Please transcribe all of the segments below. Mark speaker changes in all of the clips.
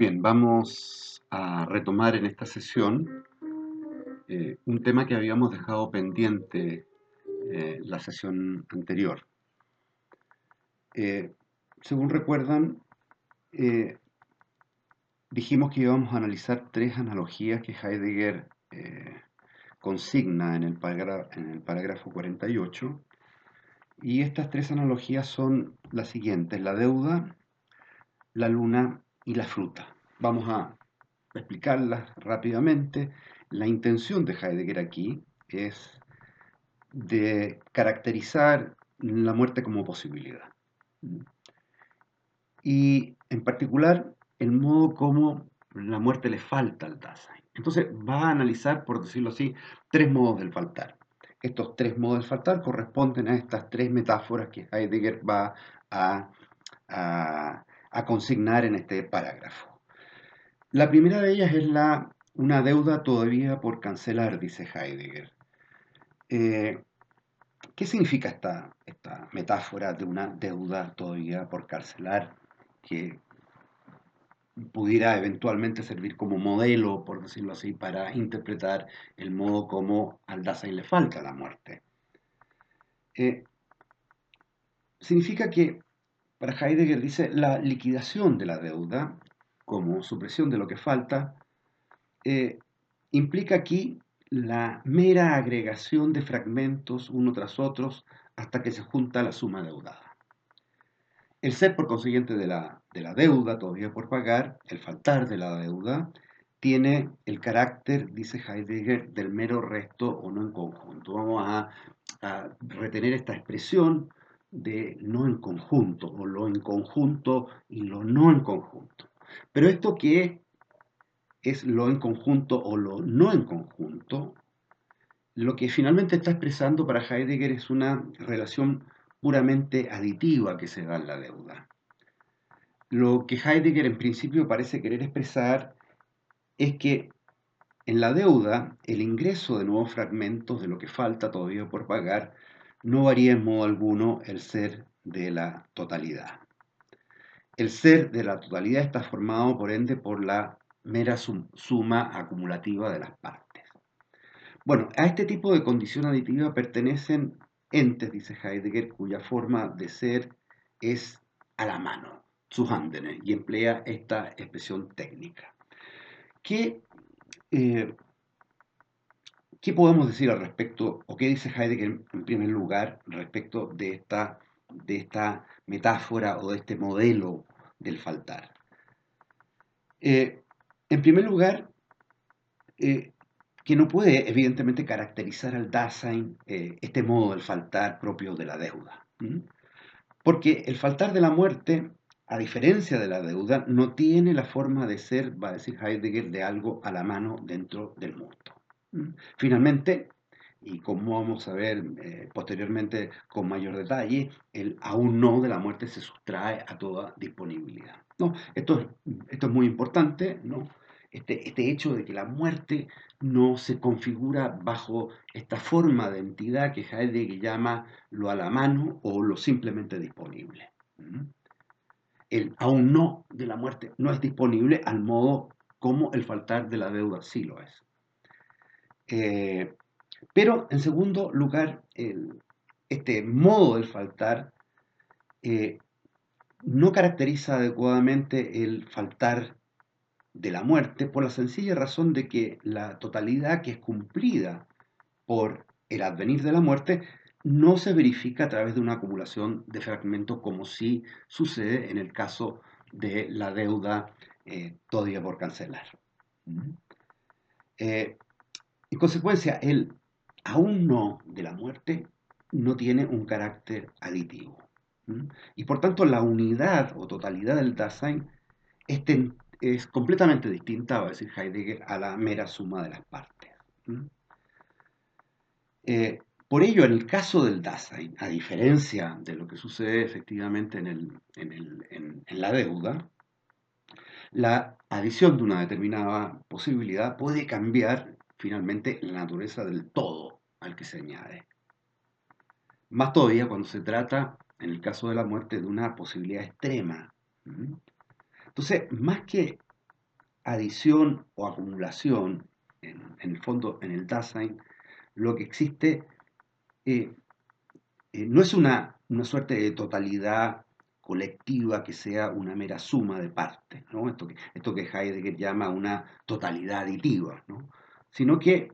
Speaker 1: Bien, vamos a retomar en esta sesión eh, un tema que habíamos dejado pendiente eh, la sesión anterior. Eh, según recuerdan, dijimos que íbamos a analizar tres analogías que Heidegger consigna en el, en el parágrafo 48 y estas tres analogías son las siguientes, la deuda, la luna y la fruta. Vamos a explicarlas rápidamente. La intención de Heidegger aquí es de caracterizar la muerte como posibilidad. Y en particular el modo como la muerte le falta al Dasein. Entonces va a analizar, por decirlo así, tres modos del faltar. Estos tres modos del faltar corresponden a estas tres metáforas que Heidegger va a, a a consignar en este parágrafo. La primera de ellas es la, una deuda todavía por cancelar, dice Heidegger. Eh, ¿Qué significa esta, esta metáfora de una deuda todavía por cancelar que pudiera eventualmente servir como modelo, por decirlo así, para interpretar el modo como al Dasein le falta la muerte? Eh, significa que para Heidegger dice, la liquidación de la deuda, como supresión de lo que falta, eh, implica aquí la mera agregación de fragmentos uno tras otros hasta que se junta la suma deudada. El ser, por consiguiente, de la, de la deuda todavía por pagar, el faltar de la deuda, tiene el carácter, dice Heidegger, del mero resto o no en conjunto. Vamos a retener esta expresión de no en conjunto, o lo en conjunto y lo no en conjunto. Pero esto que es lo en conjunto o lo no en conjunto, lo que finalmente está expresando para Heidegger es una relación puramente aditiva que se da en la deuda. Lo que Heidegger en principio parece querer expresar es que en la deuda el ingreso de nuevos fragmentos de lo que falta todavía por pagar no varía en modo alguno el ser de la totalidad. El ser de la totalidad está formado, por ende, por la mera suma acumulativa de las partes. Bueno, a este tipo de condición aditiva pertenecen entes, dice Heidegger, cuya forma de ser es a la mano, handene, y emplea esta expresión técnica. Que eh, ¿Qué podemos decir al respecto, o qué dice Heidegger en primer lugar respecto de esta, metáfora o de este modelo del faltar? Eh, en primer lugar, eh, que no puede evidentemente caracterizar al Dasein eh, este modo del faltar propio de la deuda. Porque el faltar de la muerte, a diferencia de la deuda, no tiene la forma de ser, va a decir Heidegger, de algo a la mano dentro del mundo. Finalmente, y como vamos a ver eh, posteriormente con mayor detalle, el aún no de la muerte se sustrae a toda disponibilidad. ¿no? Esto, es, esto es muy importante, ¿no? Este, este, hecho de que la muerte no se configura bajo esta forma de entidad que Heidegger llama lo a la mano o lo simplemente disponible. El aún no de la muerte no es disponible al modo como el faltar de la deuda sí lo es. Eh, pero en segundo lugar, este modo del faltar eh, no caracteriza adecuadamente el faltar de la muerte por la sencilla razón de que la totalidad que es cumplida por el advenir de la muerte no se verifica a través de una acumulación de fragmentos como si sucede en el caso de la deuda eh, todavía por cancelar. En consecuencia, el aún no de la muerte no tiene un carácter aditivo. Y por tanto, la unidad o totalidad del Dasein es, completamente distinta, va a decir Heidegger, a la mera suma de las partes. Eh, por ello, en el caso del Dasein, a diferencia de lo que sucede efectivamente en, en la deuda, la adición de una determinada posibilidad puede cambiar finalmente la naturaleza del todo al que se añade. Más todavía cuando se trata, en el caso de la muerte, de una posibilidad extrema. Entonces, más que adición o acumulación, en, el fondo, en el Dasein, lo que existe eh, eh, no es una, una, suerte de totalidad colectiva que sea una mera suma de partes, ¿no? esto, que, esto que Heidegger llama una totalidad aditiva, ¿no? Sino que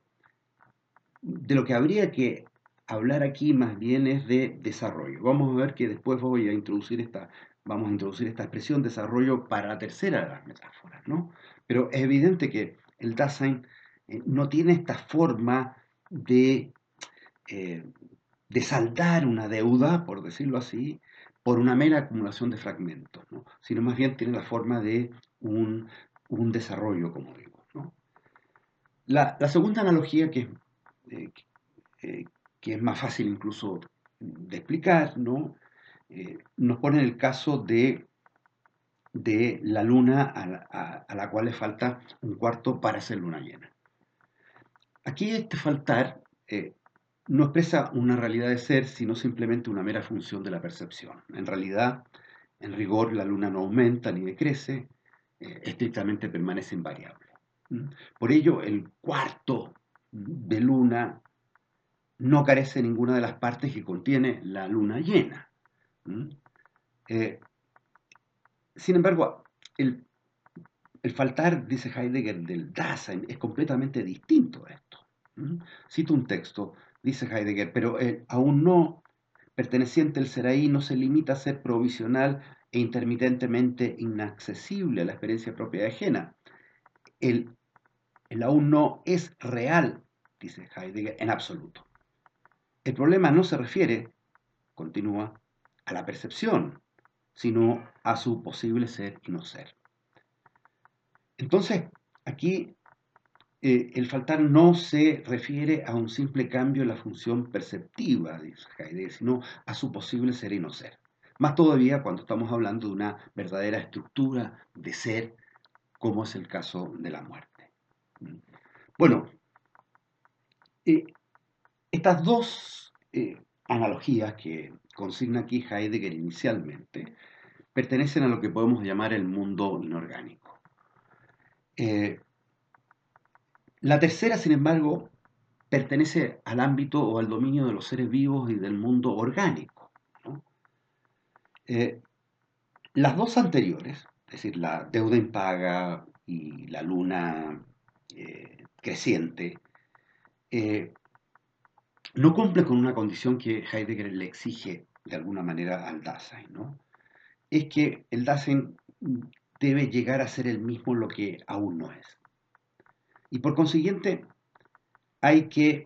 Speaker 1: de lo que habría que hablar aquí más bien es de desarrollo. Vamos a ver que después voy a introducir esta, vamos a introducir esta expresión desarrollo para la tercera de las metáforas, ¿no? Pero es evidente que el Dasein eh, no tiene esta forma de, eh, de saldar una deuda, por decirlo así, por una mera acumulación de fragmentos, ¿no? sino más bien tiene la forma de un, desarrollo, como digo. La, segunda analogía que, eh, que es más fácil incluso de explicar, ¿no? Eh, nos pone el caso de, la luna a la, cual le falta un cuarto para ser luna llena. Aquí este faltar eh, no expresa una realidad de ser, sino simplemente una mera función de la percepción. En realidad, en rigor, la luna no aumenta ni decrece, eh, estrictamente permanece invariable. Por ello, el cuarto de luna no carece ninguna de las partes que contiene la luna llena. Eh, sin embargo, el, faltar, dice Heidegger, del Dasein es completamente distinto a esto. Cito un texto, dice Heidegger, pero aún no perteneciente el ser ahí no se limita a ser provisional e intermitentemente inaccesible a la experiencia propia ajena. El, aún no es real, dice Heidegger, en absoluto. El problema no se refiere, continúa, a la percepción, sino a su posible ser y no ser. Entonces, aquí eh, el faltar no se refiere a un simple cambio en la función perceptiva, dice Heidegger, sino a su posible ser y no ser. Más todavía cuando estamos hablando de una verdadera estructura de ser, como es el caso de la muerte. Bueno, eh, estas dos eh, analogías que consigna aquí Heidegger inicialmente pertenecen a lo que podemos llamar el mundo inorgánico. Eh, la tercera, sin embargo, pertenece al ámbito o al dominio de los seres vivos y del mundo orgánico. Las dos anteriores, es decir, la deuda impaga y la luna creciente, no cumple con una condición que Heidegger le exige de alguna manera al Dasein, ¿no? Es que el Dasein debe llegar a ser el mismo lo que aún no es. Y por consiguiente, hay que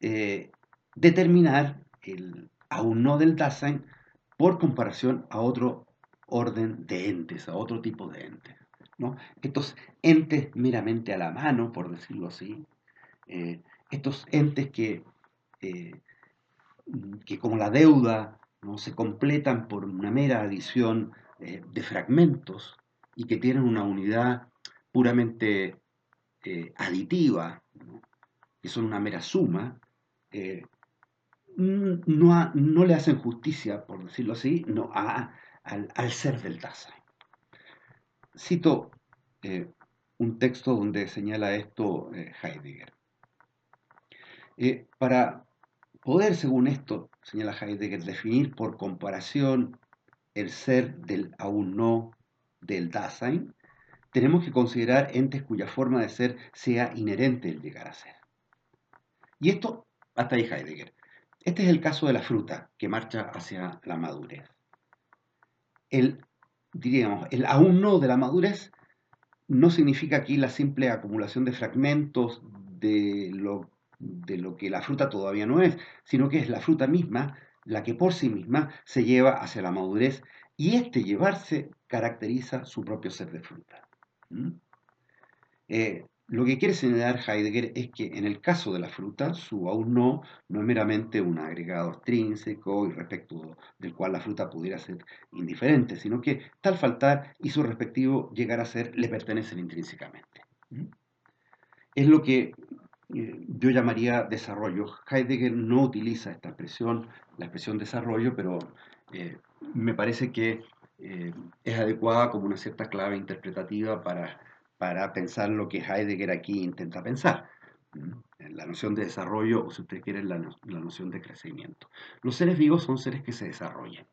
Speaker 1: eh, determinar el aún no del Dasein por comparación a otro orden de entes, a otro tipo de entes. ¿no? Estos entes meramente a la mano, por decirlo así, eh, estos entes que eh, que como la deuda ¿no? se completan por una mera adición eh, de fragmentos y que tienen una unidad puramente aditiva, que son una mera suma, no, no, le hacen justicia, por decirlo así, no, al, ser del Dasein. Cito un texto donde señala esto Heidegger. para Poder, según esto, señala Heidegger, definir por comparación el ser del aún no del Dasein, tenemos que considerar entes cuya forma de ser sea inherente el llegar a ser. Y esto, hasta ahí Heidegger. Este es el caso de la fruta que marcha hacia la madurez. El, diríamos, el aún no de la madurez no significa aquí la simple acumulación de fragmentos de lo de lo que la fruta todavía no es, sino que es la fruta misma la que por sí misma se lleva hacia la madurez y este llevarse caracteriza su propio ser de fruta. Eh, lo que quiere señalar Heidegger es que en el caso de la fruta, su aún no no es meramente un agregado extrínseco y respecto del cual la fruta pudiera ser indiferente, sino que tal faltar y su respectivo llegar a ser le pertenecen intrínsecamente. Es lo que eh, yo llamaría desarrollo. Heidegger no utiliza esta expresión, la expresión desarrollo, pero eh, me parece que eh, es adecuada como una cierta clave interpretativa para, para pensar lo que Heidegger aquí intenta pensar. La noción de desarrollo, o si usted quiere, la, la noción de crecimiento. Los seres vivos son seres que se desarrollan.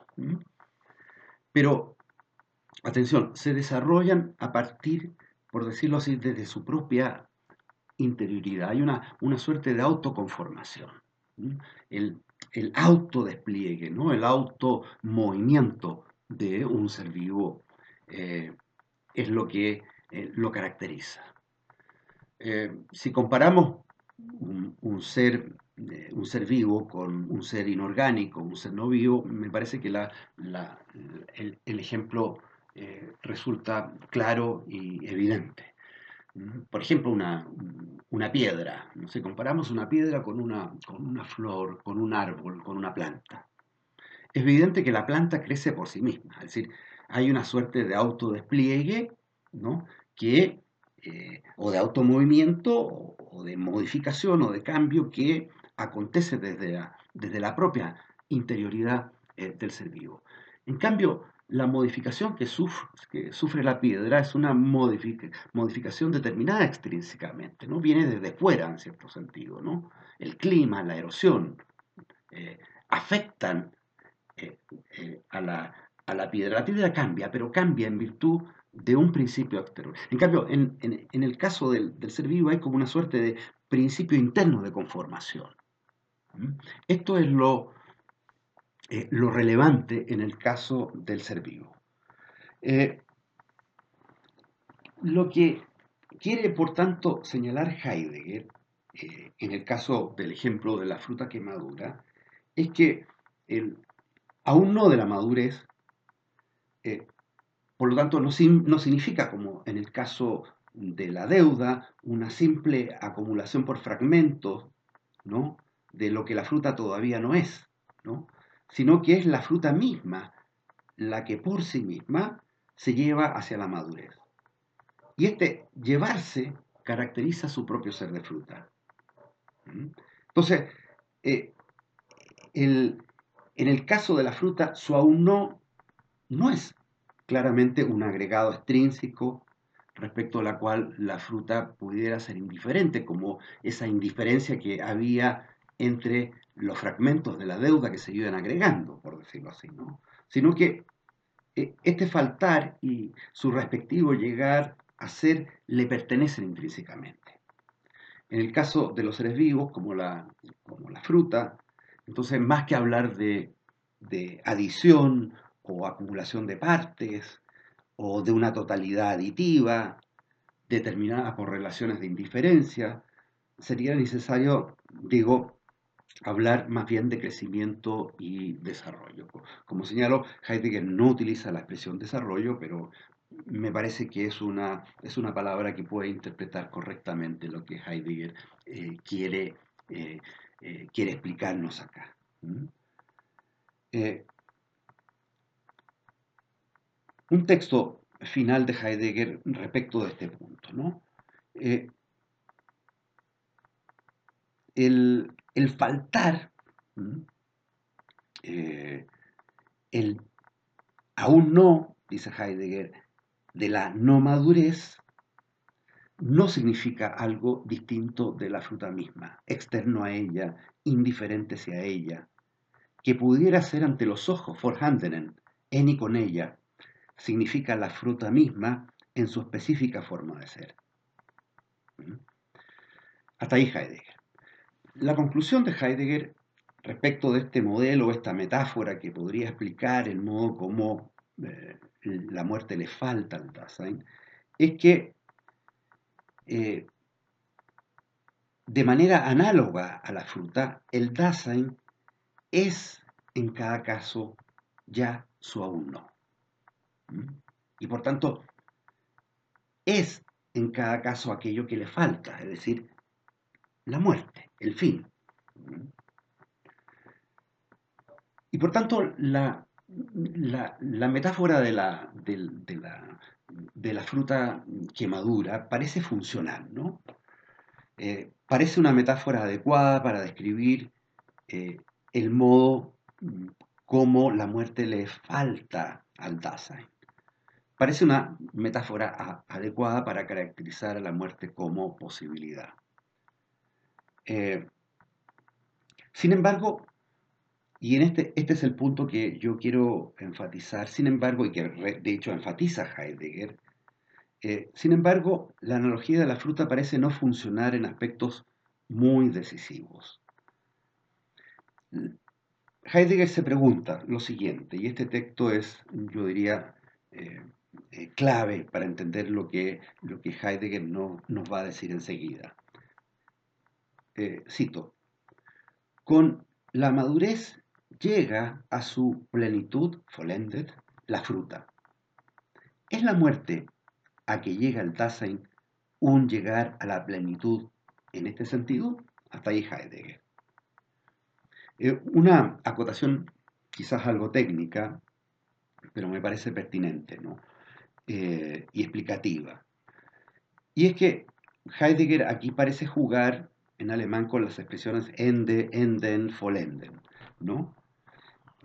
Speaker 1: Pero, atención, se desarrollan a partir, por decirlo así, desde su propia interioridad. Hay una, una suerte de autoconformación. El, el autodespliegue, ¿no? el automovimiento de un ser vivo eh, es lo que eh, lo caracteriza. Eh, si comparamos un, ser, un ser vivo con un ser inorgánico, un ser no vivo, me parece que el, ejemplo resulta claro y evidente. Por ejemplo, una, una piedra. Si comparamos una piedra con una, con una flor, con un árbol, con una planta. Es evidente que la planta crece por sí misma, es decir, hay una suerte de autodespliegue, ¿no? Que, eh, o de automovimiento, o, de modificación o de cambio que acontece desde la, desde la propia interioridad eh, del ser vivo. En cambio, la modificación que sufre, que sufre la piedra es una modificación determinada extrínsecamente, ¿no? Viene desde fuera, en cierto sentido, ¿no? El clima, la erosión, eh, afectan a, la, a, la, piedra. La piedra cambia, pero cambia en virtud de un principio exterior. En cambio, en, el caso del, del, ser vivo hay como una suerte de principio interno de conformación. ¿Mm? Esto es lo, eh, lo relevante en el caso del ser vivo. Eh, lo que quiere, por tanto, señalar Heidegger, eh, en el caso del ejemplo de la fruta que madura, es que el, aún no de la madurez, por lo tanto, no, no significa, como en el caso de la deuda, una simple acumulación por fragmentos ¿no? de lo que la fruta todavía no es. ¿no? sino que es la fruta misma la que por sí misma se lleva hacia la madurez. Y este llevarse caracteriza su propio ser de fruta. ¿Mm? Entonces, eh, en el caso de la fruta, su aún no no es claramente un agregado extrínseco respecto a la cual la fruta pudiera ser indiferente, como esa indiferencia que había entre los fragmentos de la deuda que se iban agregando, por decirlo así, ¿no? Sino que eh, este faltar y su respectivo llegar a ser le pertenecen intrínsecamente. En el caso de los seres vivos, como la, como la fruta, entonces más que hablar de, de adición o acumulación de partes o de una totalidad aditiva determinada por relaciones de indiferencia, sería necesario, digo, hablar más bien de crecimiento y desarrollo. Como señalo, Heidegger no utiliza la expresión desarrollo, pero me parece que es una, es una palabra que puede interpretar correctamente lo que Heidegger eh, quiere, eh, eh, quiere explicarnos acá. Un texto final de Heidegger respecto de este punto. ¿no? el, el faltar, eh, el aún no, dice Heidegger, de la no madurez, no significa algo distinto de la fruta misma, externo a ella, indiferente hacia ella, que pudiera ser ante los ojos, vorhandenen, en y con ella, significa la fruta misma en su específica forma de ser. Hasta ahí Heidegger. La conclusión de Heidegger respecto de este modelo, esta metáfora que podría explicar el modo como eh, la muerte le falta al Dasein, es que eh, de manera análoga a la fruta, el Dasein es en cada caso ya su aún no. ¿Mm? Y por tanto, es en cada caso aquello que le falta, es decir, la muerte, el fin. Y por tanto, la, la, metáfora de la, de, la, de la, fruta que madura parece funcional, ¿no? Eh, parece una metáfora adecuada para describir eh, el modo como la muerte le falta al Dasein. Parece una metáfora adecuada para caracterizar a la muerte como posibilidad. Eh, sin embargo, y en este, este es el punto que yo quiero enfatizar, sin embargo, y que de hecho enfatiza Heidegger, eh, sin embargo, la analogía de la fruta parece no funcionar en aspectos muy decisivos. Heidegger se pregunta lo siguiente, y este texto es, yo diría, eh, eh, clave para entender lo que, lo que Heidegger no, nos va a decir enseguida. Eh, cito, con la madurez llega a su plenitud, vollendet, la fruta. ¿Es la muerte a que llega el Dasein un llegar a la plenitud en este sentido? Hasta ahí Heidegger. una acotación quizás algo técnica, pero me parece pertinente. ¿no? Eh, y explicativa. Y es que Heidegger aquí parece jugar en alemán con las expresiones ende, enden, vollenden, ¿no?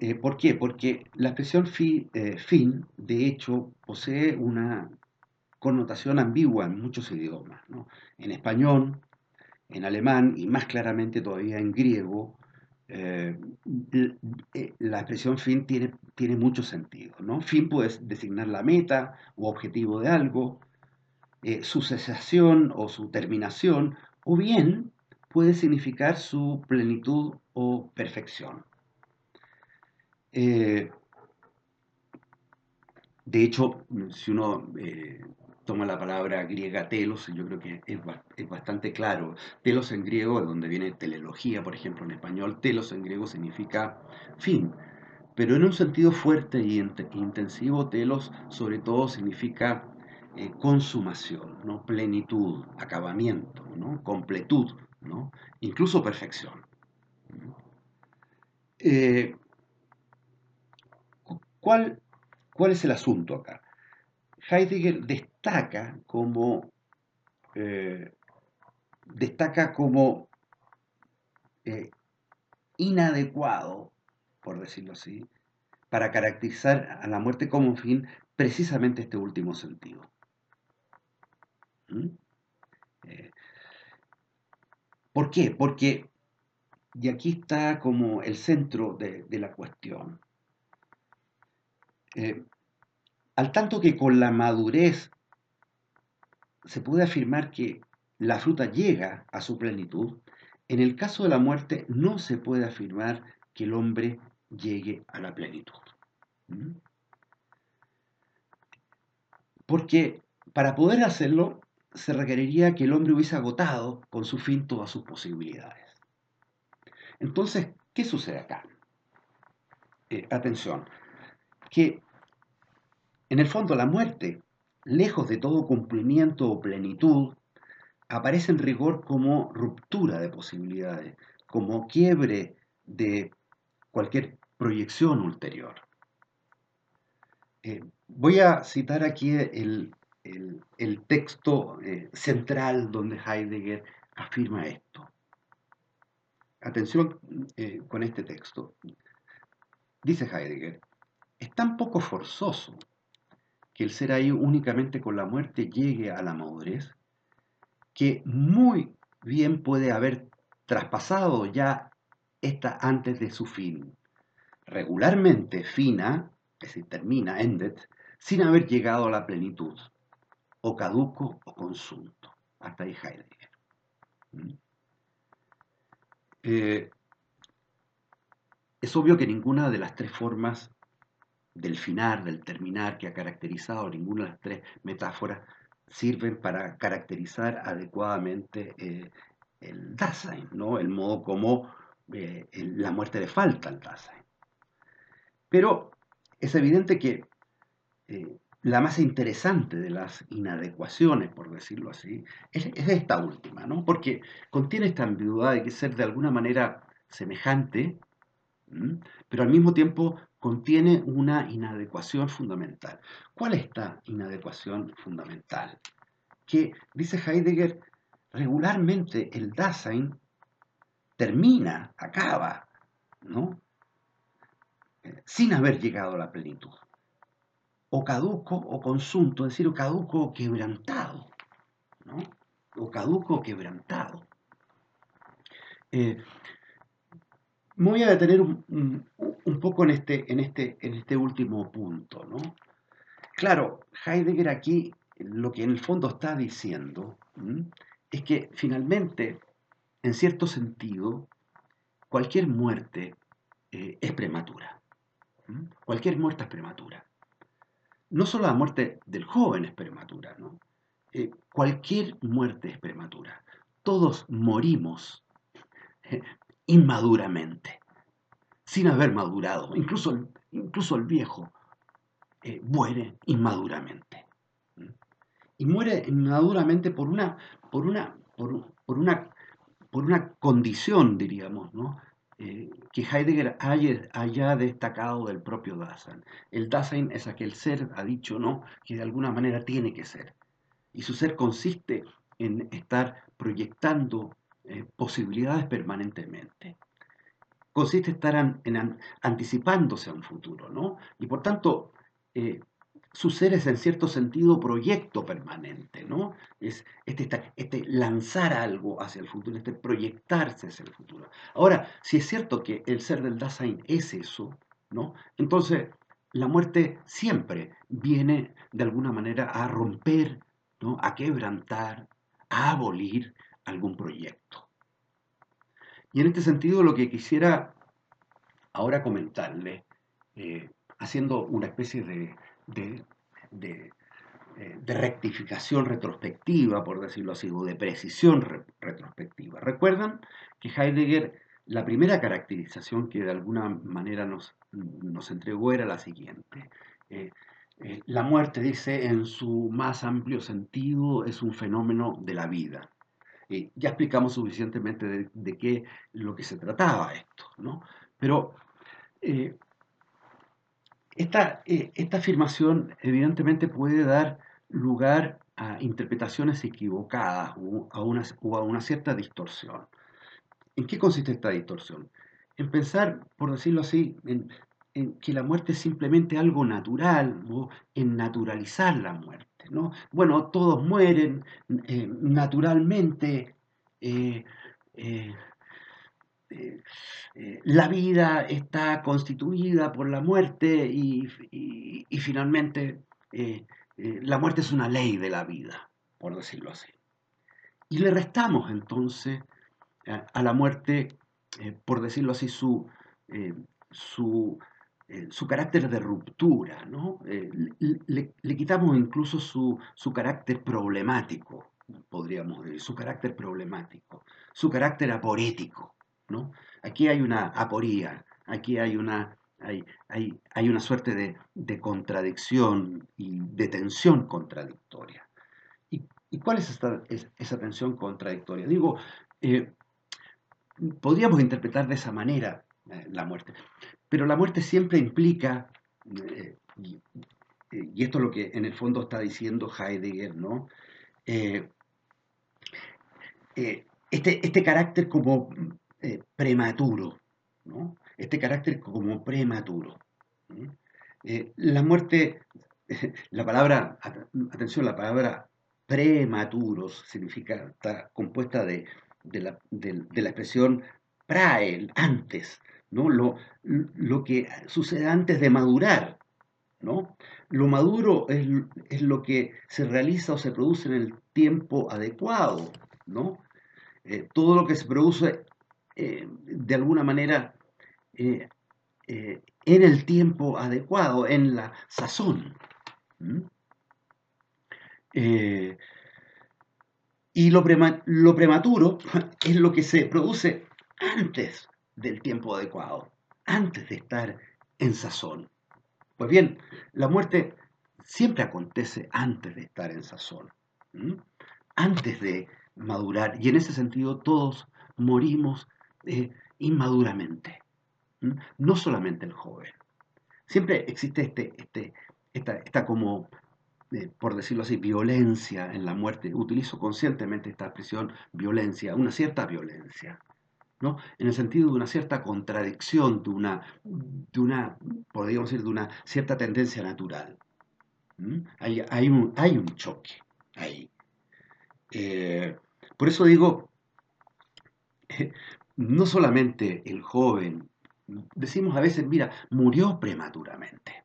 Speaker 1: Eh, ¿Por qué? Porque la expresión eh, fin, de hecho, posee una connotación ambigua en muchos idiomas. ¿no? En español, en alemán y más claramente todavía en griego, eh, eh, la expresión fin tiene, tiene mucho sentido. ¿no? Fin puede designar la meta o objetivo de algo, eh, su cesación o su terminación, o bien puede significar su plenitud o perfección. de hecho, si uno toma la palabra griega telos, yo creo que es, bastante claro. Telos en griego, de donde viene telelogía, por ejemplo, en español, telos en griego significa fin. Pero en un sentido fuerte y intensivo, telos sobre todo significa eh, consumación, ¿no? plenitud, acabamiento, ¿no? completud, ¿no? incluso perfección. Eh, ¿cuál, ¿Cuál es el asunto acá? Heidegger destaca como, eh, destaca como eh, inadecuado, por decirlo así, para caracterizar a la muerte como un fin precisamente este último sentido. ¿Mm? Eh, ¿Por qué? Porque, y aquí está como el centro de, la cuestión, al tanto que con la madurez se puede afirmar que la fruta llega a su plenitud, en el caso de la muerte no se puede afirmar que el hombre llegue a la plenitud. ¿Mm? Porque para poder hacerlo se requeriría que el hombre hubiese agotado con su fin todas sus posibilidades. Entonces, ¿qué sucede acá? Eh, atención, que en el fondo, la muerte, lejos de todo cumplimiento o plenitud, aparece en rigor como ruptura de posibilidades, como quiebre de cualquier proyección ulterior. Eh, voy a citar aquí el, texto eh, central donde Heidegger afirma esto. Atención eh, con este texto. Dice Heidegger, es tan poco forzoso que el ser ahí únicamente con la muerte llegue a la madurez, que muy bien puede haber traspasado ya esta antes de su fin. Regularmente fina, es decir, termina, ended, sin haber llegado a la plenitud, o caduco o consulto. Hasta ahí Heidegger. ¿Mm? Eh, es obvio que ninguna de las tres formas del final, del terminar, que ha caracterizado ninguna de las tres metáforas, sirven para caracterizar adecuadamente eh, el Dasein, ¿no? el modo como eh, la muerte le falta al Dasein. Pero es evidente que eh, la más interesante de las inadecuaciones, por decirlo así, es, esta última, ¿no? porque contiene esta ambigüedad de que ser de alguna manera semejante, pero al mismo tiempo contiene una inadecuación fundamental. ¿Cuál es esta inadecuación fundamental? Que, dice Heidegger, regularmente el Dasein termina, acaba, ¿no? Eh, sin haber llegado a la plenitud. o caduco o consunto, es decir, o caduco o quebrantado, ¿no? O caduco o quebrantado. Eh, me voy a detener un, poco en este, este, en este último punto, ¿no? Claro, Heidegger aquí lo que en el fondo está diciendo es que finalmente, en cierto sentido, cualquier muerte eh, es prematura. Cualquier muerte es prematura. No solo la muerte del joven es prematura. Eh, cualquier muerte es prematura. Todos morimos inmaduramente, sin haber madurado. Incluso el, incluso el viejo muere inmaduramente. Y muere inmaduramente por una, por una, por una, por una condición, diríamos, ¿no? Eh, que Heidegger haya, destacado del propio Dasein. El Dasein es aquel ser, ha dicho, ¿no? que de alguna manera tiene que ser. Y su ser consiste en estar proyectando eh, posibilidades permanentemente. Consiste en estar en, anticipándose a un futuro, ¿no? Y por tanto, eh, su ser es en cierto sentido proyecto permanente, ¿no? Es este, este, lanzar algo hacia el futuro, este proyectarse hacia el futuro. Ahora, si es cierto que el ser del Dasein es eso, ¿no? Entonces, la muerte siempre viene de alguna manera a romper, ¿no? A quebrantar, a abolir algún proyecto. Y en este sentido, lo que quisiera ahora comentarle, eh, haciendo una especie eh, de, rectificación retrospectiva, por decirlo así, o de precisión retrospectiva. Recuerdan que Heidegger, la primera caracterización que de alguna manera nos, entregó era la siguiente. Eh, la muerte, dice, en su más amplio sentido, es un fenómeno de la vida. Ya explicamos suficientemente de, de, qué lo que se trataba esto, ¿no? Pero esta, eh, esta afirmación evidentemente puede dar lugar a interpretaciones equivocadas o a una, a una cierta distorsión. ¿En qué consiste esta distorsión? En pensar, por decirlo así, en, que la muerte es simplemente algo natural, o en naturalizar la muerte. ¿No? Bueno, todos mueren eh, naturalmente, eh, eh, la vida está constituida por la muerte y, finalmente eh, eh, la muerte es una ley de la vida, por decirlo así. Y le restamos entonces a la muerte, por decirlo así, su, su, su carácter de ruptura, ¿no? Le, le, quitamos incluso su, su carácter problemático, podríamos decir, su carácter problemático, su carácter aporético. Aquí hay una aporía, aquí hay una, hay, hay, una suerte de, contradicción y de tensión contradictoria. ¿Y, cuál es esta, esa tensión contradictoria? Digo, eh, podríamos interpretar de esa manera eh, la muerte, pero la muerte siempre implica, eh, y, esto es lo que en el fondo está diciendo Heidegger, ¿no? este, este carácter como eh, prematuro, ¿no? este carácter como prematuro. Eh, la muerte, la palabra, atención, la palabra prematuros significa, está compuesta de, la, expresión prae, antes, ¿no? Lo, lo, que sucede antes de madurar. ¿no? Lo maduro es, es, lo que se realiza o se produce en el tiempo adecuado. ¿no? Eh, todo lo que se produce eh, de alguna manera eh, en el tiempo adecuado, en la sazón. y lo, lo prematuro es lo que se produce antes del tiempo adecuado, antes de estar en sazón. Pues bien, la muerte siempre acontece antes de estar en sazón, antes de madurar. Y en ese sentido todos morimos eh, inmaduramente. No solamente el joven. Siempre existe este, este, esta, como, eh, por decirlo así, violencia en la muerte. Utilizo conscientemente esta expresión violencia, una cierta violencia. ¿No? En el sentido de una cierta contradicción, de una, de una, podríamos decir, de una cierta tendencia natural. Hay, un, hay, un, choque ahí. Eh, por eso digo, no solamente el joven, decimos a veces, mira, murió prematuramente,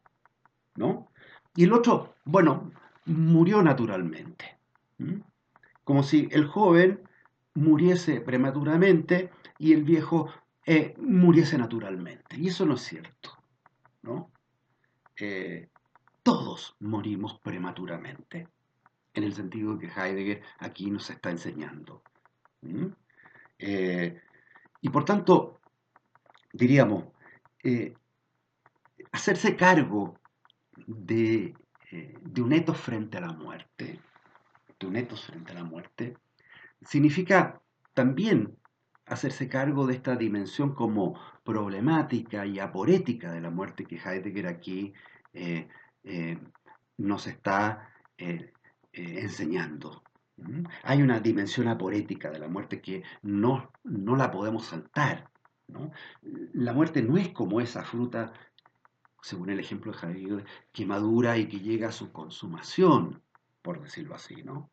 Speaker 1: ¿no? Y el otro, bueno, murió naturalmente. Como si el joven muriese prematuramente y el viejo eh, muriese naturalmente. Y eso no es cierto, ¿no? Eh, todos morimos prematuramente, en el sentido que Heidegger aquí nos está enseñando. Eh, y por tanto, diríamos, hacerse cargo de, de un etos frente a la muerte, de un etos frente a la muerte, significa también hacerse cargo de esta dimensión como problemática y aporética de la muerte que Heidegger aquí eh, eh, nos está eh, enseñando. ¿Mm? Hay una dimensión aporética de la muerte que no, no la podemos saltar. La muerte no es como esa fruta, según el ejemplo de Heidegger, que madura y que llega a su consumación, por decirlo así. ¿no?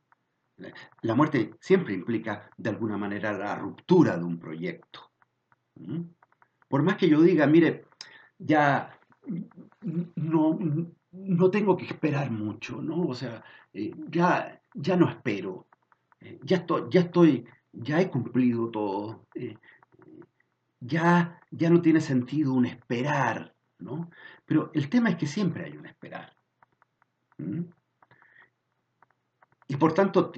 Speaker 1: La muerte siempre implica, de alguna manera, la ruptura de un proyecto. Por más que yo diga, mire, ya no, no tengo que esperar mucho, ¿no? O sea, eh, ya, ya no espero, eh, ya, estoy, ya estoy, ya he cumplido todo, eh, ya, ya no tiene sentido un esperar, ¿no? Pero el tema es que siempre hay un esperar. Por tanto,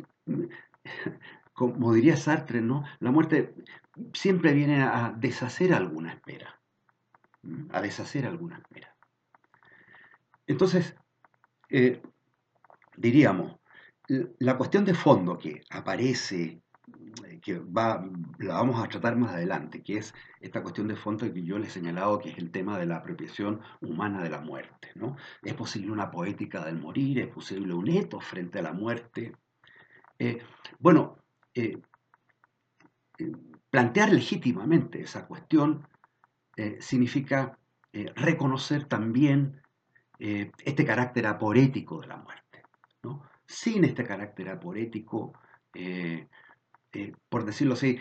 Speaker 1: como diría Sartre, ¿no? La muerte siempre viene a deshacer alguna espera, a deshacer alguna espera. Entonces, eh, diríamos, la cuestión de fondo que aparece, que va, la vamos a tratar más adelante, que es esta cuestión de fondo que yo le he señalado, que es el tema de la apropiación humana de la muerte. ¿no? Es posible una poética del morir, es posible un etos frente a la muerte. Eh, bueno, eh, plantear legítimamente esa cuestión significa reconocer también este carácter aporético de la muerte. Sin este carácter aporético, por decirlo así,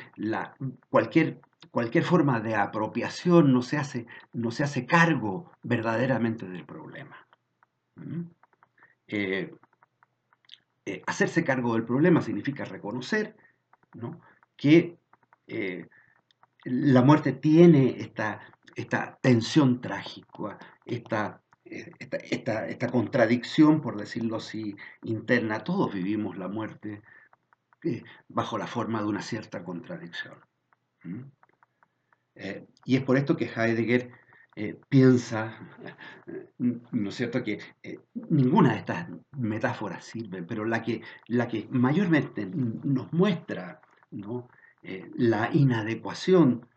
Speaker 1: cualquier, cualquier forma de apropiación no se, hace, no se hace cargo verdaderamente del problema. Eh, eh, hacerse cargo del problema significa reconocer que eh, la muerte tiene esta, esta tensión trágica, esta, esta, esta, contradicción, por decirlo así, interna. Todos vivimos la muerte bajo la forma de una cierta contradicción. Eh, y es por esto que Heidegger eh, piensa, ¿no es cierto?, que eh, ninguna de estas metáforas sirve, pero la que, la que mayormente nos muestra la inadecuación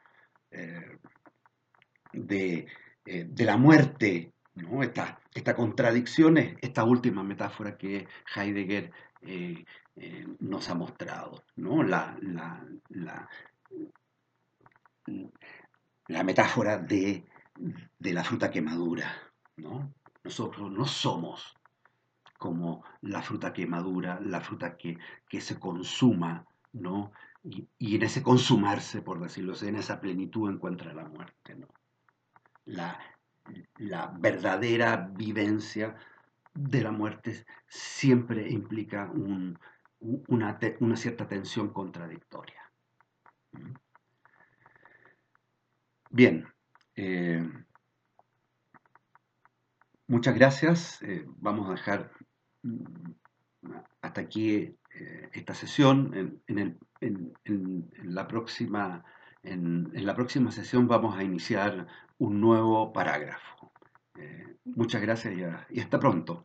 Speaker 1: de, la muerte, ¿no? esta, esta contradicción es esta última metáfora que Heidegger nos ha mostrado, ¿no? La, la, metáfora de, la fruta que madura, ¿no? Nosotros no somos como la fruta que madura, la fruta que, se consuma, ¿no? Y, en ese consumarse, por decirlo así, en esa plenitud encuentra la muerte, ¿no? La, la verdadera vivencia de la muerte siempre implica un, una, cierta tensión contradictoria. ¿Mm? Bien, eh, muchas gracias. Eh, vamos a dejar mm, hasta aquí eh, esta sesión. En, la próxima, en, la próxima sesión vamos a iniciar un nuevo parágrafo. muchas gracias y hasta pronto.